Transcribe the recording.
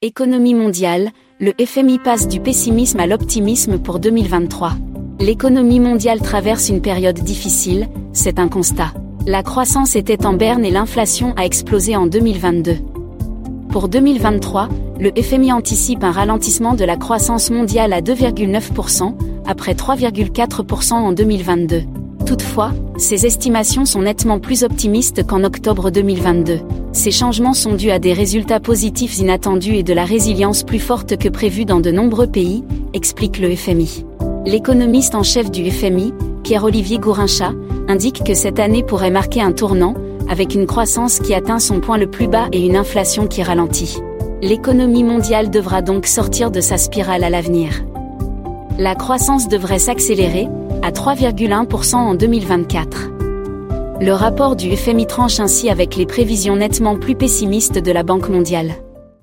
Économie mondiale, le FMI passe du pessimisme à l'optimisme pour 2023. L'économie mondiale traverse une période difficile, c'est un constat. La croissance était en berne et l'inflation a explosé en 2022. Pour 2023, le FMI anticipe un ralentissement de la croissance mondiale à 2,9%, après 3,4% en 2022. Toutefois, ces estimations sont nettement plus optimistes qu'en octobre 2022. Ces changements sont dus à des résultats positifs inattendus et de la résilience plus forte que prévue dans de nombreux pays, explique le FMI. L'économiste en chef du FMI, Pierre-Olivier Gourincha, indique que cette année pourrait marquer un tournant, avec une croissance qui atteint son point le plus bas et une inflation qui ralentit. L'économie mondiale devra donc sortir de sa spirale à l'avenir. La croissance devrait s'accélérer, à 3,1% en 2024. Le rapport du FMI tranche ainsi avec les prévisions nettement plus pessimistes de la Banque mondiale.